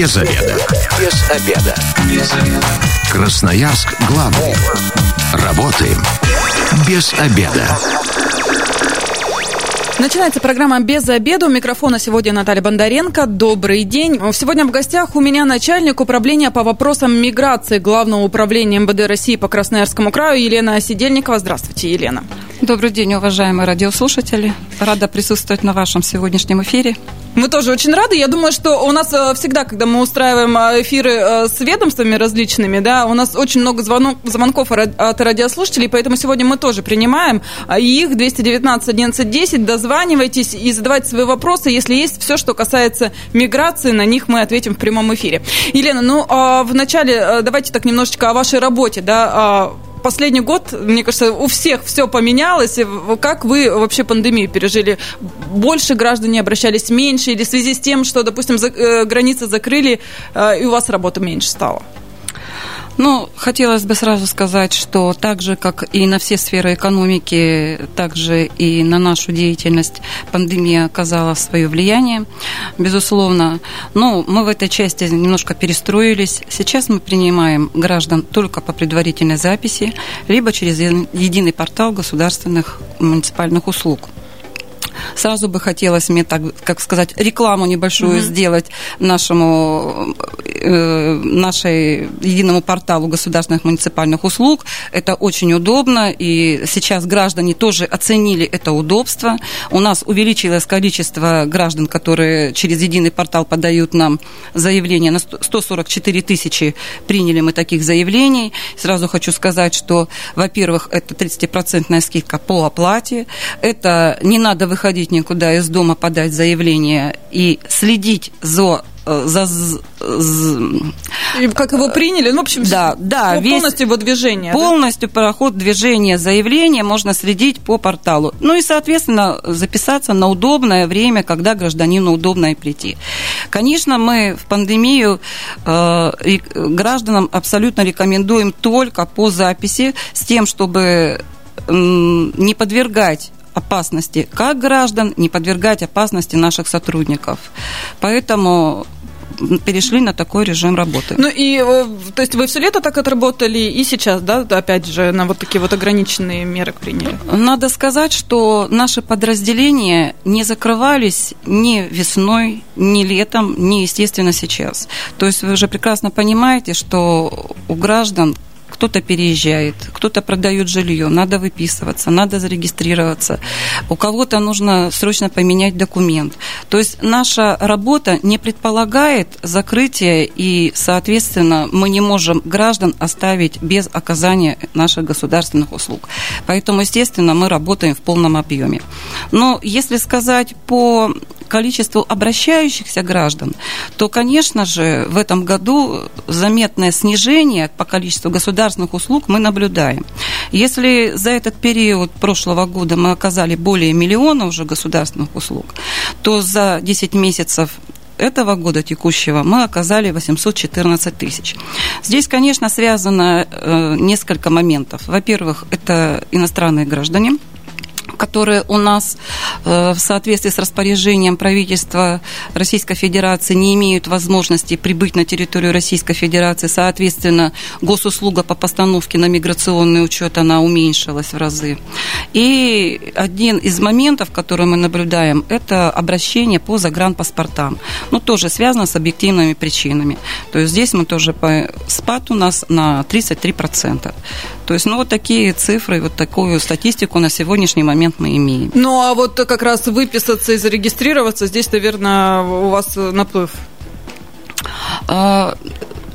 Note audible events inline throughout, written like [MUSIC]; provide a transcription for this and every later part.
Без обеда. Без обеда. Без обеда. Красноярск главный. Работаем без обеда. Начинается программа «Без обеда». У микрофона сегодня Наталья Бондаренко. Добрый день. Сегодня в гостях у меня начальник управления по вопросам миграции Главного управления МВД России по Красноярскому краю Елена Сидельникова. Здравствуйте, Елена. Добрый день, уважаемые радиослушатели. Рада присутствовать на вашем сегодняшнем эфире. Мы тоже очень рады. Я думаю, что у нас э, всегда, когда мы устраиваем э, эфиры э, с ведомствами различными, да, у нас очень много звонок, звонков от радиослушателей, поэтому сегодня мы тоже принимаем а их 219 11 10. Дозванивайтесь и задавайте свои вопросы. Если есть все, что касается миграции, на них мы ответим в прямом эфире. Елена, ну, а вначале давайте так немножечко о вашей работе, да, а последний год, мне кажется, у всех все поменялось. Как вы вообще пандемию пережили? Больше граждане обращались меньше или в связи с тем, что, допустим, за, э, границы закрыли, э, и у вас работы меньше стало? Ну, хотелось бы сразу сказать, что так же, как и на все сферы экономики, так же и на нашу деятельность пандемия оказала свое влияние, безусловно. Но мы в этой части немножко перестроились. Сейчас мы принимаем граждан только по предварительной записи, либо через единый портал государственных муниципальных услуг. Сразу бы хотелось мне, так, как сказать, рекламу небольшую mm-hmm. сделать нашему э, нашей единому порталу государственных муниципальных услуг. Это очень удобно, и сейчас граждане тоже оценили это удобство. У нас увеличилось количество граждан, которые через единый портал подают нам заявления. На 144 тысячи приняли мы таких заявлений. Сразу хочу сказать, что, во-первых, это 30% скидка по оплате. Это не надо выходить выходить никуда из дома, подать заявление и следить за э, за, и как его приняли, ну, в общем, да, да, весь, полностью его движение. Полностью да? проход движения заявления можно следить по порталу. Ну и, соответственно, записаться на удобное время, когда гражданину удобно и прийти. Конечно, мы в пандемию э, гражданам абсолютно рекомендуем только по записи с тем, чтобы не подвергать опасности как граждан, не подвергать опасности наших сотрудников. Поэтому перешли на такой режим работы. Ну и, э, то есть вы все лето так отработали и сейчас, да, опять же, на вот такие вот ограниченные меры приняли? Надо сказать, что наши подразделения не закрывались ни весной, ни летом, ни, естественно, сейчас. То есть вы уже прекрасно понимаете, что у граждан кто-то переезжает, кто-то продает жилье, надо выписываться, надо зарегистрироваться, у кого-то нужно срочно поменять документ. То есть наша работа не предполагает закрытие, и, соответственно, мы не можем граждан оставить без оказания наших государственных услуг. Поэтому, естественно, мы работаем в полном объеме. Но если сказать по количеству обращающихся граждан, то, конечно же, в этом году заметное снижение по количеству государственных услуг мы наблюдаем. Если за этот период прошлого года мы оказали более миллиона уже государственных услуг, то за 10 месяцев этого года текущего мы оказали 814 тысяч. Здесь, конечно, связано э, несколько моментов. Во-первых, это иностранные граждане, которые у нас э, в соответствии с распоряжением правительства Российской Федерации не имеют возможности прибыть на территорию Российской Федерации. Соответственно, госуслуга по постановке на миграционный учет, она уменьшилась в разы. И один из моментов, который мы наблюдаем, это обращение по загранпаспортам. Ну, тоже связано с объективными причинами. То есть здесь мы тоже по спад у нас на 33%. То есть, ну, вот такие цифры, вот такую статистику на сегодняшний момент мы имеем. Ну, а вот как раз выписаться и зарегистрироваться, здесь, наверное, у вас наплыв а,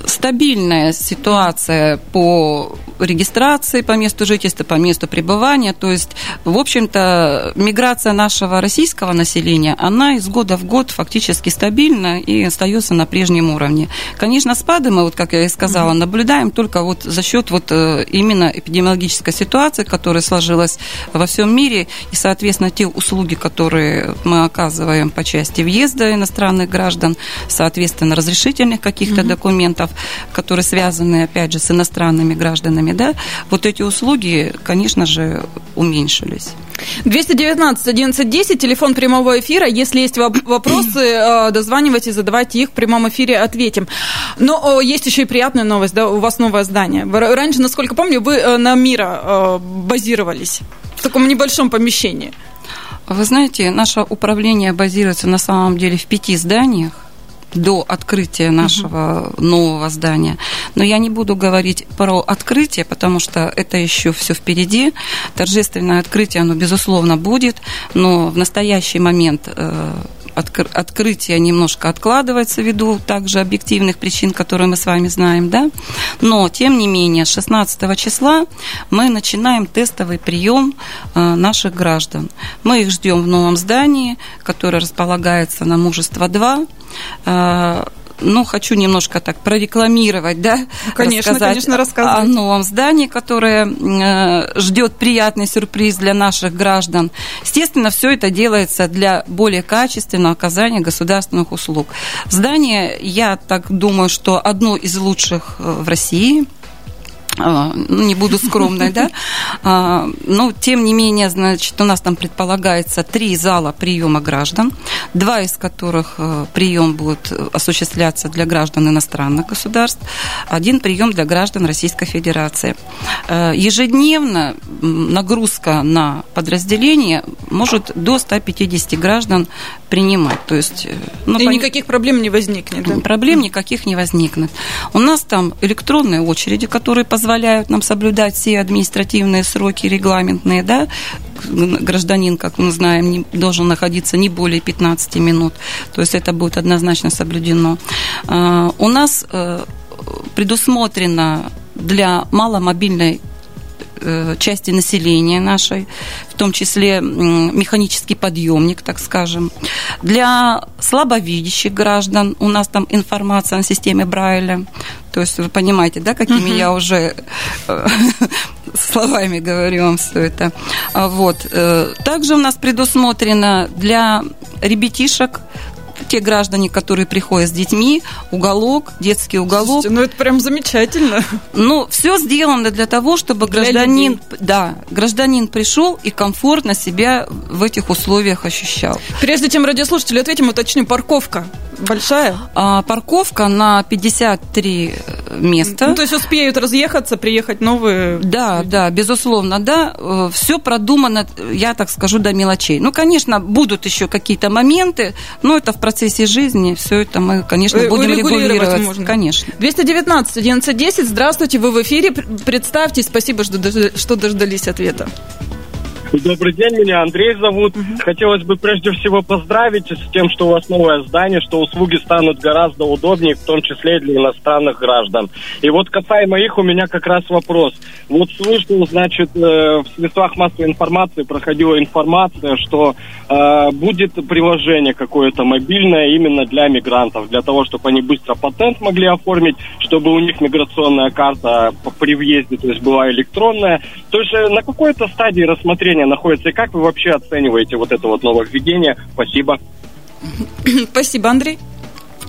стабильная ситуация по регистрации по месту жительства, по месту пребывания. То есть, в общем-то, миграция нашего российского населения, она из года в год фактически стабильна и остается на прежнем уровне. Конечно, спады мы, вот как я и сказала, наблюдаем только вот за счет вот э, именно эпидемиологической ситуации, которая сложилась во всем мире, и, соответственно, те услуги, которые мы оказываем по части въезда иностранных граждан, соответственно, разрешительных каких-то mm-hmm. документов, которые связаны, опять же, с иностранными гражданами, вами, да, вот эти услуги, конечно же, уменьшились. 219 1110, телефон прямого эфира. Если есть [CLEARS THROAT] вопросы, э, дозванивайте, задавайте их в прямом эфире, ответим. Но есть еще и приятная новость, да, у вас новое здание. Раньше, насколько помню, вы э, на Мира э, базировались в таком небольшом помещении. Вы знаете, наше управление базируется на самом деле в пяти зданиях до открытия нашего угу. нового здания. Но я не буду говорить про открытие, потому что это еще все впереди. Торжественное открытие, оно, безусловно, будет, но в настоящий момент э, открытие немножко откладывается ввиду также объективных причин, которые мы с вами знаем, да. Но, тем не менее, 16 числа мы начинаем тестовый прием э, наших граждан. Мы их ждем в новом здании, которое располагается на Мужество 2 ну, хочу немножко так прорекламировать, да, ну, конечно, рассказать конечно, рассказывать. о новом здании, которое э, ждет приятный сюрприз для наших граждан. Естественно, все это делается для более качественного оказания государственных услуг. Здание, я так думаю, что одно из лучших э, в России – ну, не буду скромной, да, а, но тем не менее, значит, у нас там предполагается три зала приема граждан, два из которых э, прием будет осуществляться для граждан иностранных государств, один прием для граждан Российской Федерации. Э, ежедневно нагрузка на подразделение может до 150 граждан принимать. То есть, э, ну, И пон... никаких проблем не возникнет. Да? Проблем никаких не возникнет. У нас там электронные очереди, которые позволяют позволяют нам соблюдать все административные сроки регламентные, да, гражданин, как мы знаем, не, должен находиться не более 15 минут, то есть это будет однозначно соблюдено. А, у нас э, предусмотрено для маломобильной э, части населения нашей, в том числе механический подъемник, так скажем. Для слабовидящих граждан у нас там информация на системе Брайля. То есть вы понимаете, да, какими uh-huh. я уже э, [LAUGHS] словами говорю вам все это. А вот. Э, также у нас предусмотрено для ребятишек те граждане, которые приходят с детьми, уголок, детский уголок. Слушайте, ну это прям замечательно. Ну, все сделано для того, чтобы для гражданин, людей. да, гражданин пришел и комфортно себя в этих условиях ощущал. Прежде чем радиослушатели ответим, уточню, парковка большая? А, парковка на 53 места. Ну, то есть успеют разъехаться, приехать новые? Да, да, безусловно, да. Э, все продумано, я так скажу, до мелочей. Ну, конечно, будут еще какие-то моменты, но это в процессе жизни, все это мы, конечно, э, будем регулировать. Можно. Конечно. 219 1110, здравствуйте, вы в эфире, представьтесь, спасибо, что дождались ответа. Добрый день, меня Андрей зовут. Угу. Хотелось бы прежде всего поздравить с тем, что у вас новое здание, что услуги станут гораздо удобнее, в том числе для иностранных граждан. И вот касаемо их, у меня как раз вопрос. Вот слышал, значит, э, в средствах массовой информации проходила информация, что э, будет приложение какое-то мобильное именно для мигрантов, для того, чтобы они быстро патент могли оформить, чтобы у них миграционная карта при въезде, то есть была электронная. То есть э, на какой-то стадии рассмотрения находится, и как вы вообще оцениваете вот это вот нововведение? Спасибо. Спасибо, Андрей.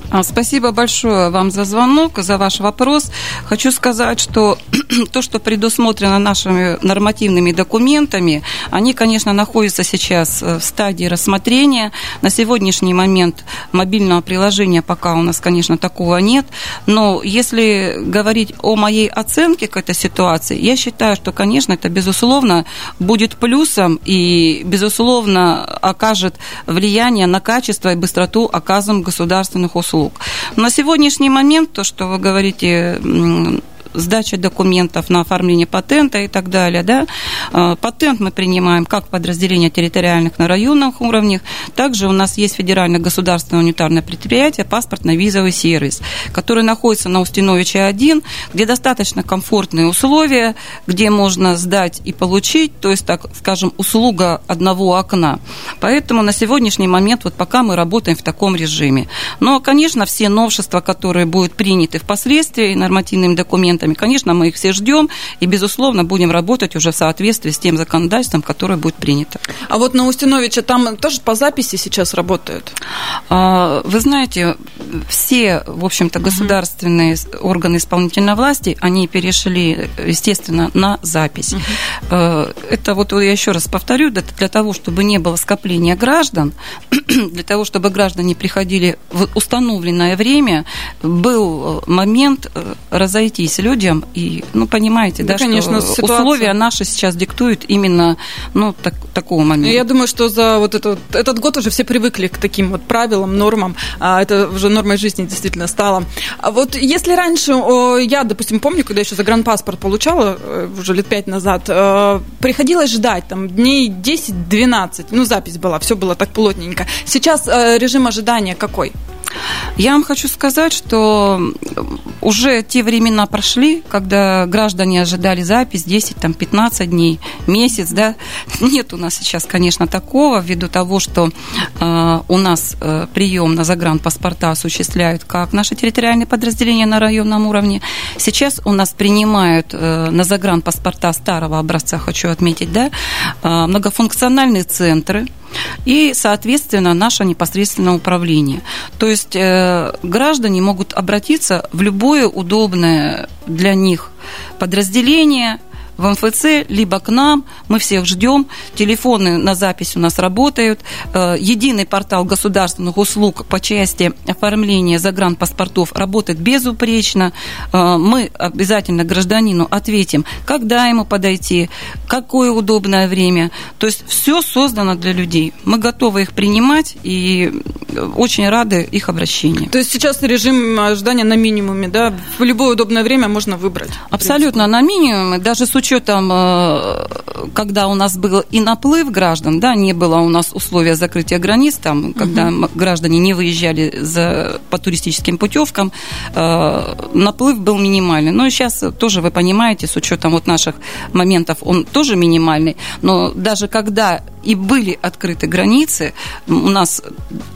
А, спасибо большое вам за звонок, за ваш вопрос. Хочу сказать, что [CLEARS THROAT] то, что предусмотрено нашими нормативными документами, они, конечно, находятся сейчас э, в стадии рассмотрения. На сегодняшний момент мобильного приложения пока у нас, конечно, такого нет. Но если говорить о моей оценке к этой ситуации, я считаю, что, конечно, это, безусловно, будет плюсом и, безусловно, окажет влияние на качество и быстроту оказываемых государственных услуг услуг. На сегодняшний момент то, что вы говорите, сдача документов на оформление патента и так далее. Да? А, патент мы принимаем как подразделение территориальных на районных уровнях, также у нас есть федеральное государственное унитарное предприятие паспортно-визовый сервис, который находится на Устиновича 1, где достаточно комфортные условия, где можно сдать и получить, то есть, так скажем, услуга одного окна. Поэтому на сегодняшний момент вот пока мы работаем в таком режиме. Но, конечно, все новшества, которые будут приняты впоследствии нормативными документами, проектами. Конечно, мы их все ждем и, безусловно, будем работать уже в соответствии с тем законодательством, которое будет принято. А вот на Устиновича там тоже по записи сейчас работают? А, вы знаете, все, в общем-то, государственные uh-huh. органы исполнительной власти, они перешли, естественно, на запись. Uh-huh. Это вот я еще раз повторю, для того, чтобы не было скопления граждан, [CLEARS THROAT] для того, чтобы граждане приходили в установленное время, был момент разойтись людям и, ну, понимаете, да, да конечно, что ситуация... условия наши сейчас диктуют именно, ну, так, такого момента. Я думаю, что за вот этот, этот год уже все привыкли к таким вот правилам, нормам, а это уже нормой жизни действительно стало. А вот если раньше, я, допустим, помню, когда еще загранпаспорт получала, э, уже лет пять назад, э, приходилось ждать там дней 10-12, ну, запись была, все было так плотненько. Сейчас э, режим ожидания какой? Я вам хочу сказать, что уже те времена прошли, когда граждане ожидали запись 10, там, 15 дней, месяц, да. Нет у нас сейчас, конечно, такого, ввиду того, что э, у нас э, прием на загранпаспорта осуществляют как наши территориальные подразделения на районном уровне. Сейчас у нас принимают э, на загранпаспорта старого образца, хочу отметить, да, э, многофункциональные центры, и, соответственно, наше непосредственное управление. То есть э, граждане могут обратиться в любое удобное для них подразделение, в МФЦ, либо к нам. Мы всех ждем. Телефоны на запись у нас работают. Э, единый портал государственных услуг по части оформления загранпаспортов работает безупречно. Э, мы обязательно гражданину ответим, когда ему подойти, какое удобное время. То есть все создано для людей. Мы готовы их принимать и очень рады их обращению. То есть сейчас режим ожидания на минимуме, да? В любое удобное время можно выбрать. Абсолютно на минимуме. Даже с учетом, э, когда у нас был и наплыв граждан, да, не было у нас условия закрытия границ, там, когда угу. граждане не выезжали за, по туристическим путевкам, э, наплыв был минимальный. Но сейчас тоже вы понимаете, с учетом вот наших моментов, он тоже минимальный. Но даже когда и были открыты границы, у нас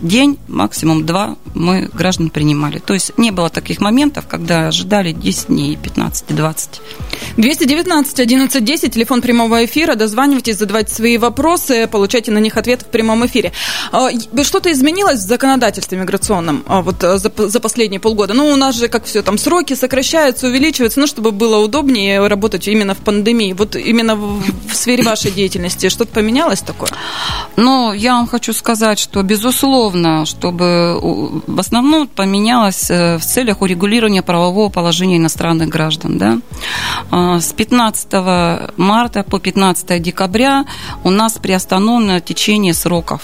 день, максимум два, мы граждан принимали. То есть не было таких моментов, когда ожидали 10 дней, 15, 20. 219 11 10, телефон прямого эфира. Дозванивайтесь, задавайте свои вопросы, получайте на них ответ в прямом эфире. А, что-то изменилось в законодательстве миграционном а, вот э, за, за последние полгода? Ну, у нас же, как все, там сроки сокращаются, увеличиваются, ну, чтобы было удобнее работать именно в пандемии. Вот именно в, в сфере вашей деятельности что-то поменялось такое? Ну, я вам хочу сказать, что, безусловно, чтобы в основном поменялось э, в целях урегулирования правового положения иностранных граждан. Да? А, с 15 марта по 15 декабря у нас приостановлено течение сроков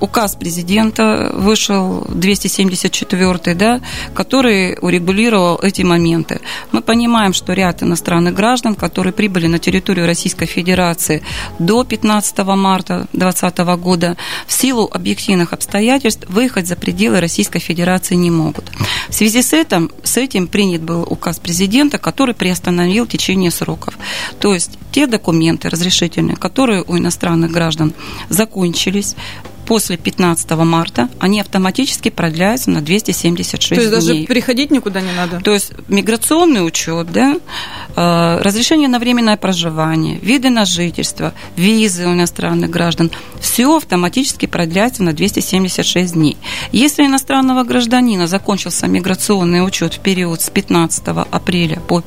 указ президента вышел 274 да, который урегулировал эти моменты. Мы понимаем, что ряд иностранных граждан, которые прибыли на территорию Российской Федерации до 15 марта 2020 года, в силу объективных обстоятельств выехать за пределы Российской Федерации не могут. В связи с этим, с этим принят был указ президента, который приостановил течение сроков. То есть те документы разрешительные, которые у иностранных граждан закончились, после 15 марта они автоматически продляются на 276 дней. То есть дней. даже приходить никуда не надо? То есть миграционный учет, да, э, разрешение на временное проживание, виды на жительство, визы у иностранных граждан, все автоматически продляется на 276 дней. Если иностранного гражданина закончился миграционный учет в период с 15 апреля по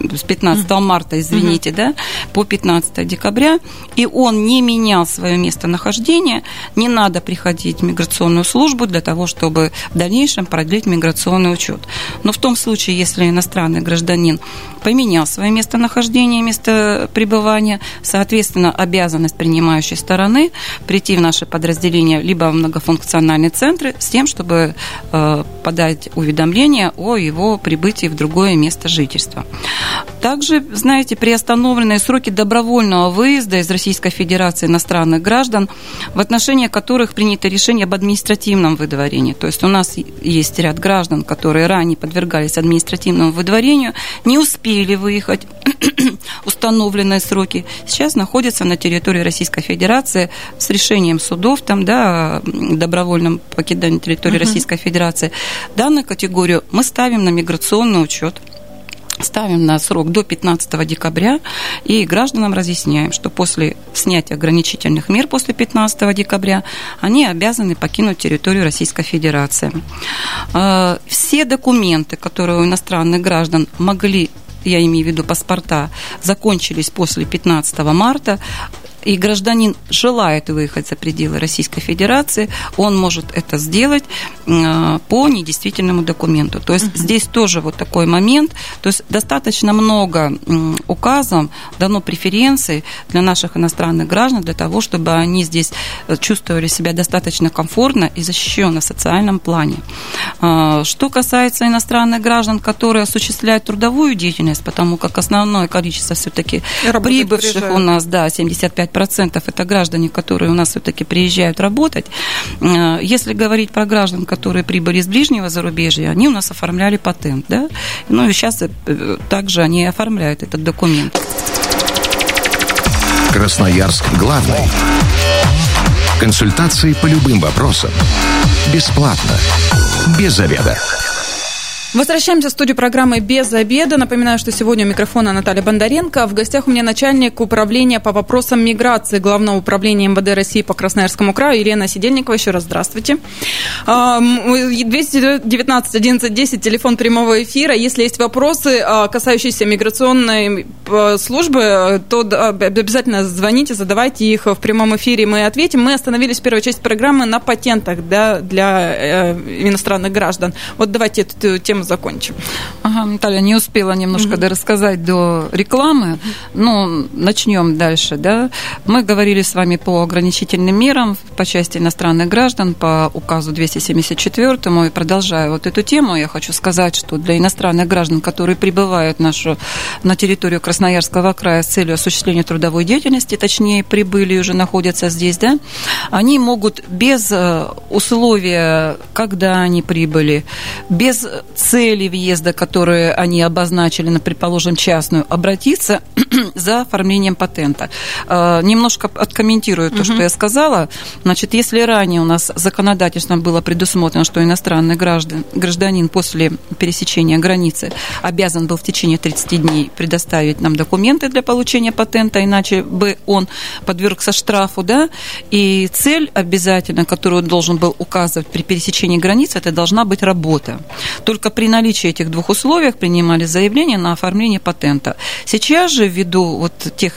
с 15 марта, извините, да, по 15 декабря, и он не менял свое местонахождение, не надо приходить в миграционную службу для того, чтобы в дальнейшем продлить миграционный учет. Но в том случае, если иностранный гражданин поменял свое местонахождение, место пребывания, соответственно, обязанность принимающей стороны прийти в наше подразделение либо в многофункциональные центры с тем, чтобы э, подать уведомление о его прибытии в другое место жительства. Также, знаете, приостановленные сроки добровольного выезда из Российской Федерации иностранных граждан, в отношении которых принято решение об административном выдворении. То есть у нас есть ряд граждан, которые ранее подвергались административному выдворению, не успели выехать [CLEARS THROAT] установленные сроки, сейчас находятся на территории Российской Федерации с решением судов там, да, добровольном покидании территории uh-huh. Российской Федерации. Данную категорию мы ставим на миграционный учет ставим на срок до 15 декабря и гражданам разъясняем, что после снятия ограничительных мер после 15 декабря они обязаны покинуть территорию Российской Федерации. Э, все документы, которые у иностранных граждан могли я имею в виду паспорта, закончились после 15 марта, и гражданин желает выехать за пределы Российской Федерации, он может это сделать э, по недействительному документу. То есть uh-huh. здесь тоже вот такой момент. То есть достаточно много указом дано преференций для наших иностранных граждан для того, чтобы они здесь э, чувствовали себя достаточно комфортно и защищенно в социальном плане. Э, что касается иностранных граждан, которые осуществляют трудовую деятельность, потому как основное количество все-таки прибывших у нас, да, 75 5% это граждане, которые у нас все-таки приезжают работать. Э, если говорить про граждан, которые прибыли из ближнего зарубежья, они у нас оформляли патент, да? Ну и сейчас э, также они оформляют этот документ. Красноярск главный. Консультации по любым вопросам. Бесплатно. Без заведа. Возвращаемся в студию программы «Без обеда». Напоминаю, что сегодня у микрофона Наталья Бондаренко. В гостях у меня начальник управления по вопросам миграции Главного управления МВД России по Красноярскому краю Елена Сидельникова. Еще раз здравствуйте. 219 11 10, телефон прямого эфира. Если есть вопросы, а, касающиеся миграционной э, службы, то обязательно звоните, задавайте их в прямом эфире, мы ответим. Мы остановились в первой части программы на патентах да, для э, иностранных граждан. Вот давайте эту тему закончим. Ага, Наталья, не успела немножко угу. рассказать до рекламы. Ну, начнем дальше, да. Мы говорили с вами по ограничительным мерам по части иностранных граждан по указу 274 и продолжая вот эту тему, я хочу сказать, что для иностранных граждан, которые прибывают нашу, на территорию Красноярского края с целью осуществления трудовой деятельности, точнее, прибыли и уже находятся здесь, да, они могут без э, условия, когда они прибыли, без цели въезда, которые они обозначили, на, предположим, частную, обратиться [CLEARS THROAT] за оформлением патента. А, немножко откомментирую то, что я сказала. Значит, если ранее у нас законодательством было предусмотрено, что иностранный граждан, гражданин после пересечения границы обязан был в течение 30 дней предоставить нам документы для получения патента, иначе бы он подвергся штрафу, да, и цель обязательно, которую он должен был указывать при пересечении границы, это должна быть работа. Только при наличии этих двух условий принимали заявление на оформление патента. Сейчас же, ввиду вот тех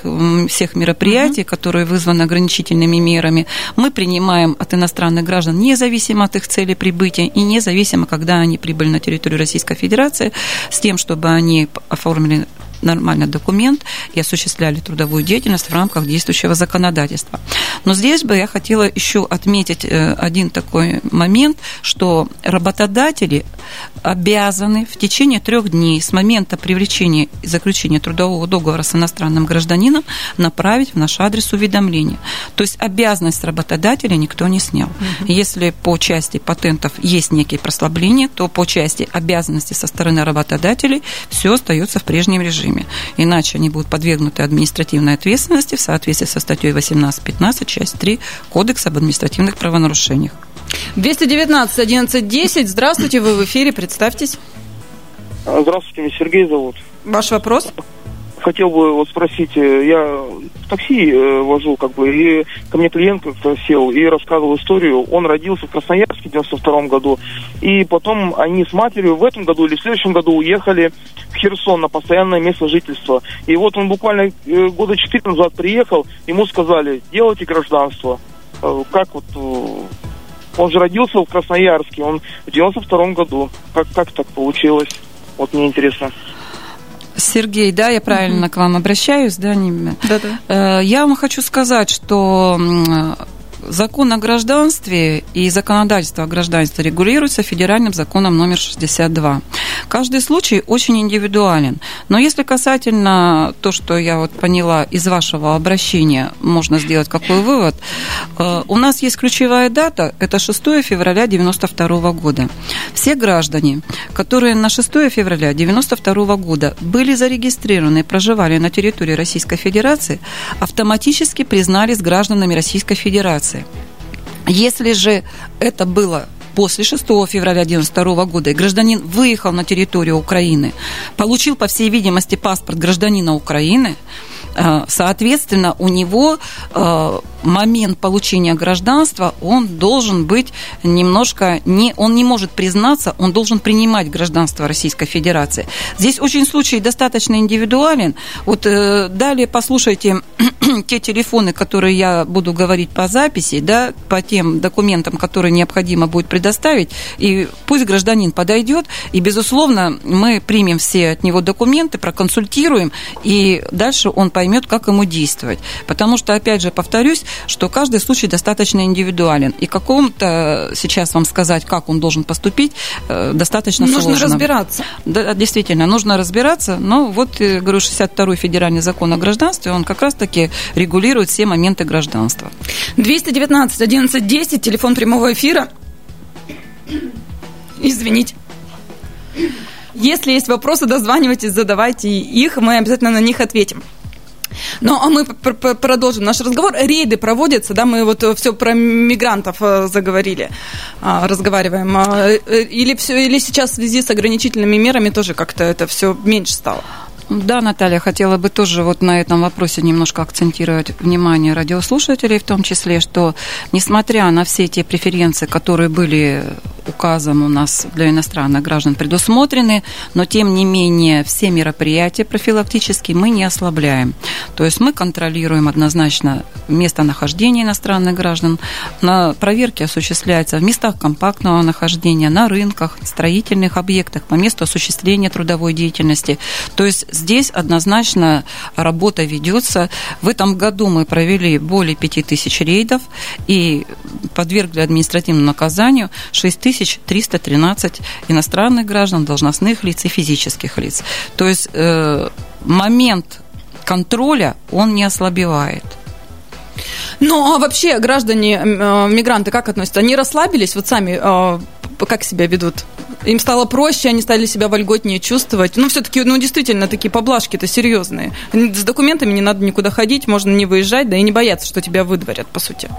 всех мероприятий, которые вызваны ограничительными мерами, мы принимаем от иностранных граждан, независимо от их цели прибытия и независимо, когда они прибыли на территорию Российской Федерации, с тем, чтобы они оформили нормально документ и осуществляли трудовую деятельность в рамках действующего законодательства. Но здесь бы я хотела еще отметить э, один такой момент, что работодатели обязаны в течение трех дней с момента привлечения и заключения трудового договора с иностранным гражданином направить в наш адрес уведомление. То есть обязанность работодателя никто не снял. Угу. Если по части патентов есть некие прослабления, то по части обязанностей со стороны работодателей все остается в прежнем режиме режиме. Иначе они будут подвергнуты административной ответственности в соответствии со статьей 18.15, часть 3 Кодекса об административных правонарушениях. 219 11 10. Здравствуйте, вы в эфире, представьтесь. Здравствуйте, меня Сергей зовут. Ваш вопрос? хотел бы вот спросить, э, я такси э, вожу, как бы, и ко мне клиент как-то сел и рассказывал историю. Он родился в Красноярске в 92 году, и потом они с матерью в этом году или в следующем году уехали в Херсон на постоянное место жительства. И вот он буквально э, года четыре назад приехал, ему сказали, делайте гражданство. Как вот он же родился в Красноярске, он в 92 году. Как, как так получилось? Вот мне интересно. Сергей, да, я правильно угу. к вам обращаюсь, да? Да-да. Э, я вам хочу сказать, что Закон о гражданстве и законодательство о гражданстве регулируется федеральным законом номер 62. Каждый случай очень индивидуален. Но если касательно то, что я вот поняла из вашего обращения, можно сделать какой вывод. Э, у нас есть ключевая дата, это 6 февраля 1992 года. Все граждане, которые на 6 февраля 1992 года были зарегистрированы и проживали на территории Российской Федерации, автоматически признались гражданами Российской Федерации. Если же это было после 6 февраля 1992 года, и гражданин выехал на территорию Украины, получил, по всей видимости, паспорт гражданина Украины, э, соответственно, у него э, момент получения гражданства, он должен быть немножко не, он не может признаться, он должен принимать гражданство Российской Федерации. Здесь очень случай достаточно индивидуален. Вот э, далее послушайте [CLEARS THROAT] те телефоны, которые я буду говорить по записи, да, по тем документам, которые необходимо будет предоставить, и пусть гражданин подойдет, и, безусловно, мы примем все от него документы, проконсультируем, и дальше он поймет, как ему действовать. Потому что, опять же, повторюсь, что каждый случай достаточно индивидуален. И какому-то сейчас вам сказать, как он должен поступить, э, достаточно нужно сложно. Нужно разбираться. Да, действительно, нужно разбираться. Но вот, говорю, 62-й федеральный закон о гражданстве, он как раз-таки регулирует все моменты гражданства. 219 11 10, телефон прямого эфира. Извините. Если есть вопросы, дозванивайтесь, задавайте их, мы обязательно на них ответим. Ну, а мы продолжим наш разговор. Рейды проводятся, да, мы вот все про мигрантов э, заговорили, а, разговариваем. А, э, или, все, или сейчас в связи с ограничительными мерами тоже как-то это все меньше стало? Да, Наталья, хотела бы тоже вот на этом вопросе немножко акцентировать внимание радиослушателей, в том числе, что несмотря на все те преференции, которые были указом у нас для иностранных граждан предусмотрены, но тем не менее все мероприятия профилактические мы не ослабляем. То есть мы контролируем однозначно местонахождение иностранных граждан. На проверки осуществляются в местах компактного нахождения, на рынках, строительных объектах, по месту осуществления трудовой деятельности. То есть здесь однозначно работа ведется. В этом году мы провели более 5000 рейдов и подвергли административному наказанию 6313 иностранных граждан, должностных лиц и физических лиц. То есть э, момент контроля, он не ослабевает. Ну, а вообще граждане, э, мигранты как относятся? Они расслабились? Вот сами э, как себя ведут? им стало проще, они стали себя вольготнее чувствовать. Ну, все-таки, ну, действительно, такие поблажки-то серьезные. С документами не надо никуда ходить, можно не выезжать, да и не бояться, что тебя выдворят, по сути.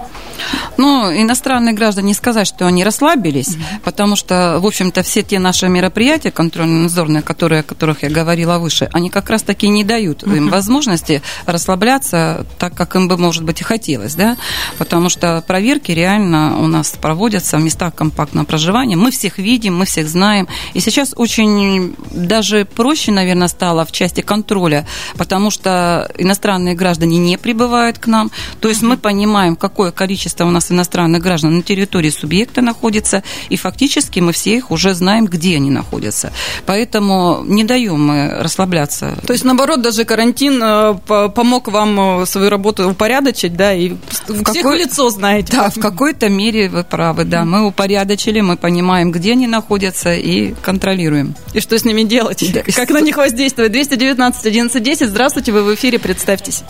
Ну, иностранные граждане не сказать, что они расслабились, mm-hmm. потому что, в общем-то, все те наши мероприятия контрольно-надзорные, которые, о которых я говорила выше, они как раз-таки не дают mm-hmm. им возможности расслабляться так, как им бы, может быть, и хотелось, да, потому что проверки реально у нас проводятся в местах компактного проживания. Мы всех видим, мы всех знаем. И сейчас очень даже проще, наверное, стало в части контроля, потому что иностранные граждане не прибывают к нам. То есть мы понимаем, какое количество у нас иностранных граждан на территории субъекта находится, и фактически мы все их уже знаем, где они находятся. Поэтому не даем мы расслабляться. То есть, наоборот, даже карантин э, помог вам э, свою работу упорядочить, да, и в всех какой... лицо знаете. Да, в какой-то мере вы правы, да. Мы упорядочили, мы понимаем, где они находятся, и контролируем. И что с ними делать? Да. Как на них воздействовать? 219 11 10. Здравствуйте, вы в эфире, представьтесь.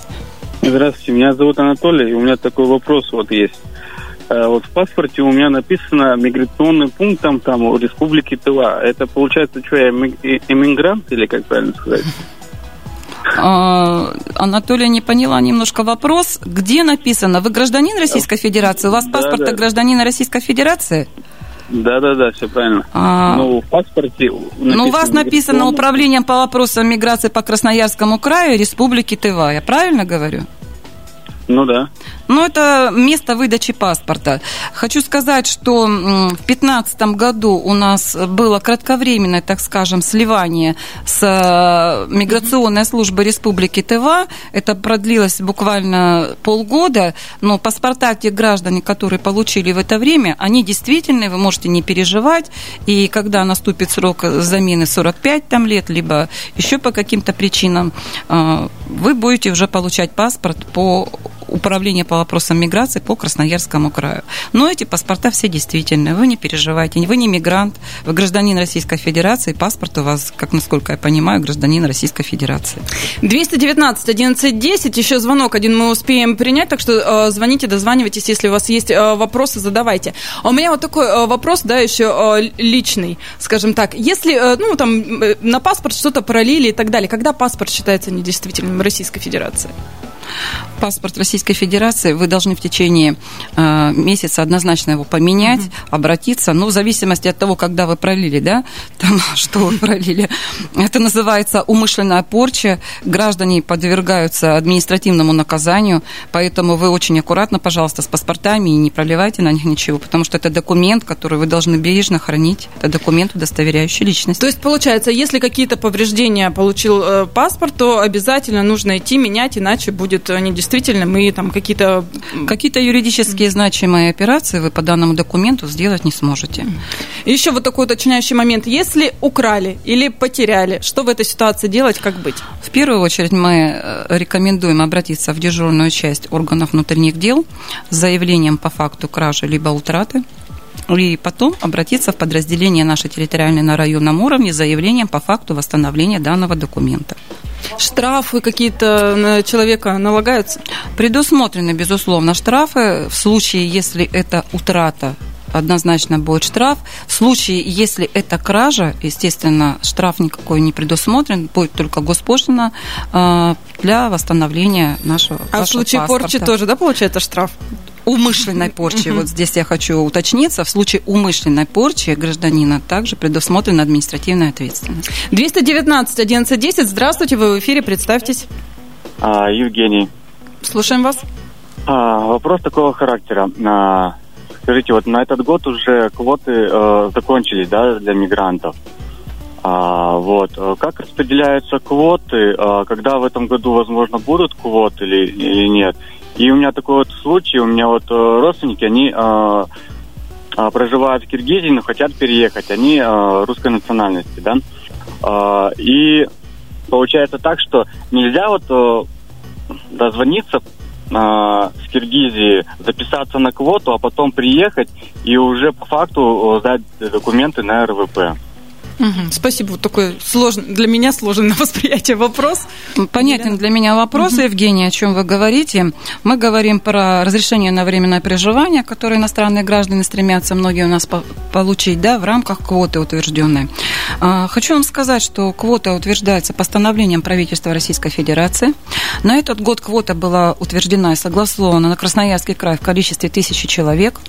Здравствуйте, меня зовут Анатолий, и у меня такой вопрос вот есть. Э, вот в паспорте у меня написано миграционный пункт там, там у Республики Тыва. Это получается, что я эмигрант или как правильно сказать? А, Анатолия не поняла немножко вопрос. Где написано? Вы гражданин Российской Федерации? У вас паспорт да, да. гражданина Российской Федерации? Да, да, да, все правильно. А... Ну, в паспорте. Ну, у вас написано управлением по вопросам миграции по Красноярскому краю Республики Тыва. Я правильно говорю? Ну да. Ну, это место выдачи паспорта. Хочу сказать, что в 2015 году у нас было кратковременное, так скажем, сливание с э, миграционной службой Республики Тыва. Это продлилось буквально полгода, но паспорта тех граждан, которые получили в это время, они действительно, вы можете не переживать, и когда наступит срок замены 45 там, лет, либо еще по каким-то причинам, э, вы будете уже получать паспорт по управлению по вопросам миграции по Красноярскому краю. Но эти паспорта все действительные, вы не переживайте, вы не мигрант, вы гражданин Российской Федерации, паспорт у вас, как насколько я понимаю, гражданин Российской Федерации. 219 11 10, еще звонок один мы успеем принять, так что э, звоните, дозванивайтесь, если у вас есть э, вопросы, задавайте. А у меня вот такой э, вопрос, да, еще э, личный, скажем так. Если, э, ну, там, э, на паспорт что-то пролили и так далее, когда паспорт считается недействительным в Российской Федерации? Паспорт Российской Федерации вы должны в течение э, месяца однозначно его поменять, угу. обратиться. Ну, в зависимости от того, когда вы пролили, да, [LAUGHS] там, что вы пролили. Это называется умышленная порча. Граждане подвергаются административному наказанию, поэтому вы очень аккуратно, пожалуйста, с паспортами и не проливайте на них ничего, потому что это документ, который вы должны бережно хранить. Это документ, удостоверяющий личность. То есть, получается, если какие-то повреждения получил э, паспорт, то обязательно нужно идти менять, иначе будет э, недействительным и там какие-то... Какие-то юридические значимые операции вы по данному документу сделать не сможете. Еще вот такой уточняющий момент. Если украли или потеряли, что в этой ситуации делать, как быть? В первую очередь мы э, рекомендуем обратиться в дежурную часть органов внутренних дел с заявлением по факту кражи либо утраты и потом обратиться в подразделение нашей территориальной на районном уровне с заявлением по факту восстановления данного документа. Штрафы какие-то на человека налагаются? Предусмотрены, безусловно, штрафы в случае, если это утрата однозначно будет штраф. В случае, если это кража, естественно, штраф никакой не предусмотрен, будет только госпошлина э, для восстановления нашего А в случае паспорта. порчи тоже, да, получается штраф? Умышленной порчи, вот здесь я хочу уточниться, в случае умышленной порчи гражданина также предусмотрена административная ответственность. 219 1110, здравствуйте, вы в эфире, представьтесь. А, Евгений. Слушаем вас. А, вопрос такого характера. А, скажите, вот на этот год уже квоты э, закончились, да, для мигрантов. А, вот. Как распределяются квоты? А, когда в этом году, возможно, будут квоты или, или нет? И у меня такой вот случай, у меня вот э, родственники, они э, э, проживают в Киргизии, но хотят переехать. Они русской национальности, да. И получается так, что нельзя вот дозвониться с Киргизии, записаться на квоту, а потом приехать и уже по факту сдать документы на РВП. Угу. Спасибо. Вот такой сложный, для меня сложный на восприятие вопрос. Понятен для меня вопрос, угу. Евгений, о чем вы говорите. Мы говорим про разрешение на временное проживание, которое иностранные граждане стремятся многие у нас получить да, в рамках квоты утвержденной. А, хочу вам сказать, что квота утверждается постановлением правительства Российской Федерации. На этот год квота была утверждена и согласована на Красноярский край в количестве тысячи человек.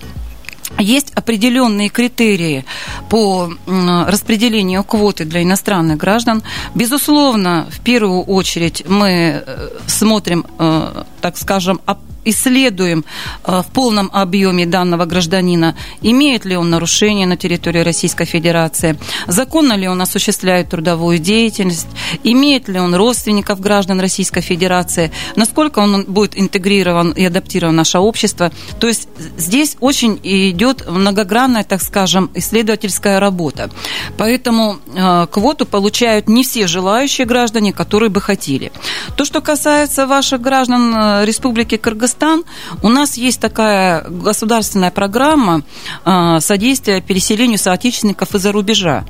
Есть определенные критерии по распределению квоты для иностранных граждан. Безусловно, в первую очередь мы э, смотрим, э, так скажем, исследуем э, в полном объеме данного гражданина, имеет ли он нарушение на территории Российской Федерации, законно ли он осуществляет трудовую деятельность, имеет ли он родственников граждан Российской Федерации, насколько он будет интегрирован и адаптирован в наше общество. То есть здесь очень идет многогранная, так скажем, исследовательская работа. Поэтому э, квоту получают не все желающие граждане, которые бы хотели. То, что касается ваших граждан э, Республики Кыргызстан, Казахстан, у нас есть такая государственная программа э, содействия переселению соотечественников из-за рубежа.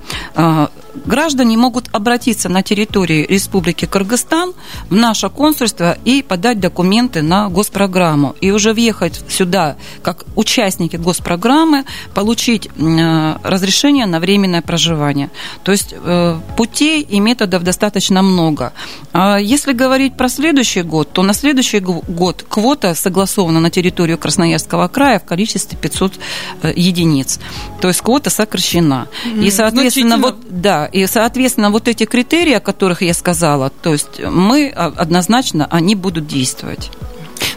Граждане могут обратиться на территории Республики Кыргызстан в наше консульство и подать документы на госпрограмму. И уже въехать сюда как участники госпрограммы, получить э, разрешение на временное проживание. То есть э, путей и методов достаточно много. А если говорить про следующий год, то на следующий год квота согласована на территорию Красноярского края в количестве 500 э, единиц. То есть квота сокращена. И, соответственно, вот, да, и, соответственно, вот эти критерии, о которых я сказала, то есть мы а, однозначно, они будут действовать.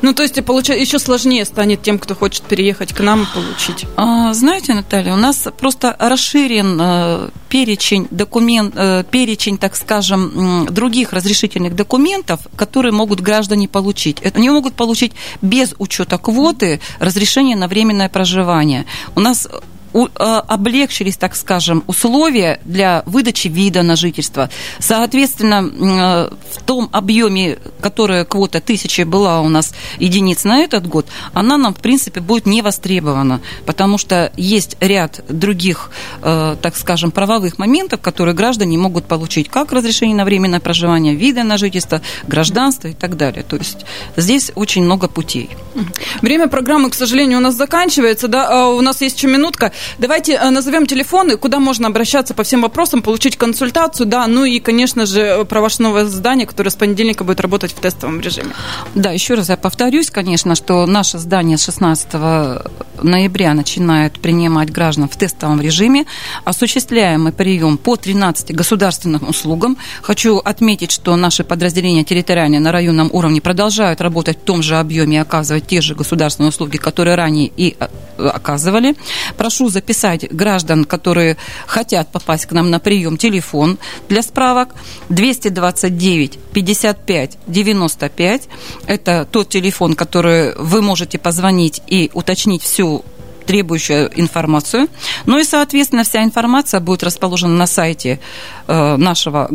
Ну, то есть, получается, еще сложнее станет тем, кто хочет переехать к нам и получить. А, знаете, Наталья, у нас просто расширен э, перечень документ, э, перечень, так скажем, других разрешительных документов, которые могут граждане получить. Это они могут получить без учета квоты разрешение на временное проживание. У нас Э, облегчились, так скажем, условия для выдачи вида на жительство. Соответственно, э, в том объеме, которая квота тысячи была у нас единиц на этот год, она нам, в принципе, будет не востребована, потому что есть ряд других, э, так скажем, правовых моментов, которые граждане могут получить, как разрешение на временное проживание, вида на жительство, гражданство и так далее. То есть здесь очень много путей. Время программы, к сожалению, у нас заканчивается, да, а у нас есть еще минутка. Давайте назовем телефоны, куда можно обращаться по всем вопросам, получить консультацию, да, ну и, конечно же, про ваше новое здание, которое с понедельника будет работать в тестовом режиме. Да, еще раз я повторюсь, конечно, что наше здание с 16 ноября начинает принимать граждан в тестовом режиме. Осуществляемый прием по 13 государственным услугам. Хочу отметить, что наши подразделения территориальные на районном уровне продолжают работать в том же объеме и оказывать те же государственные услуги, которые ранее и э, оказывали. Прошу записать граждан, которые хотят попасть к нам на прием, телефон для справок 229 55 95. Это тот телефон, который вы можете позвонить и уточнить всю требующую информацию. Ну и, соответственно, вся информация будет расположена на сайте э, нашего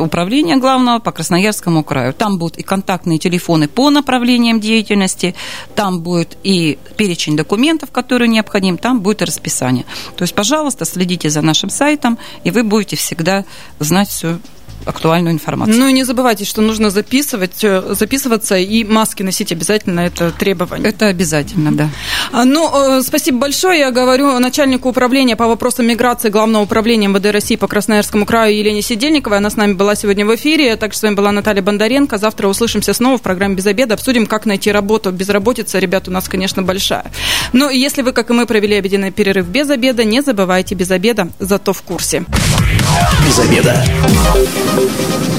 управления главного по Красноярскому краю. Там будут и контактные телефоны по направлениям деятельности, там будет и перечень документов, которые необходимы, там будет и расписание. То есть, пожалуйста, следите за нашим сайтом, и вы будете всегда знать всю актуальную информацию. Ну и не забывайте, что нужно записывать, э, записываться и маски носить обязательно, это требование. Это обязательно, да. А, ну, э, спасибо большое. Я говорю начальнику управления по вопросам миграции Главного управления МВД России по Красноярскому краю Елене Сидельниковой. Она с нами была сегодня в эфире. Также с вами была Наталья Бондаренко. Завтра услышимся снова в программе «Без обеда». Обсудим, как найти работу. Безработица, ребят, у нас, конечно, большая. Но если вы, как и мы, провели обеденный перерыв без обеда, не забывайте без обеда, зато в курсе. Без обеда. Thank you.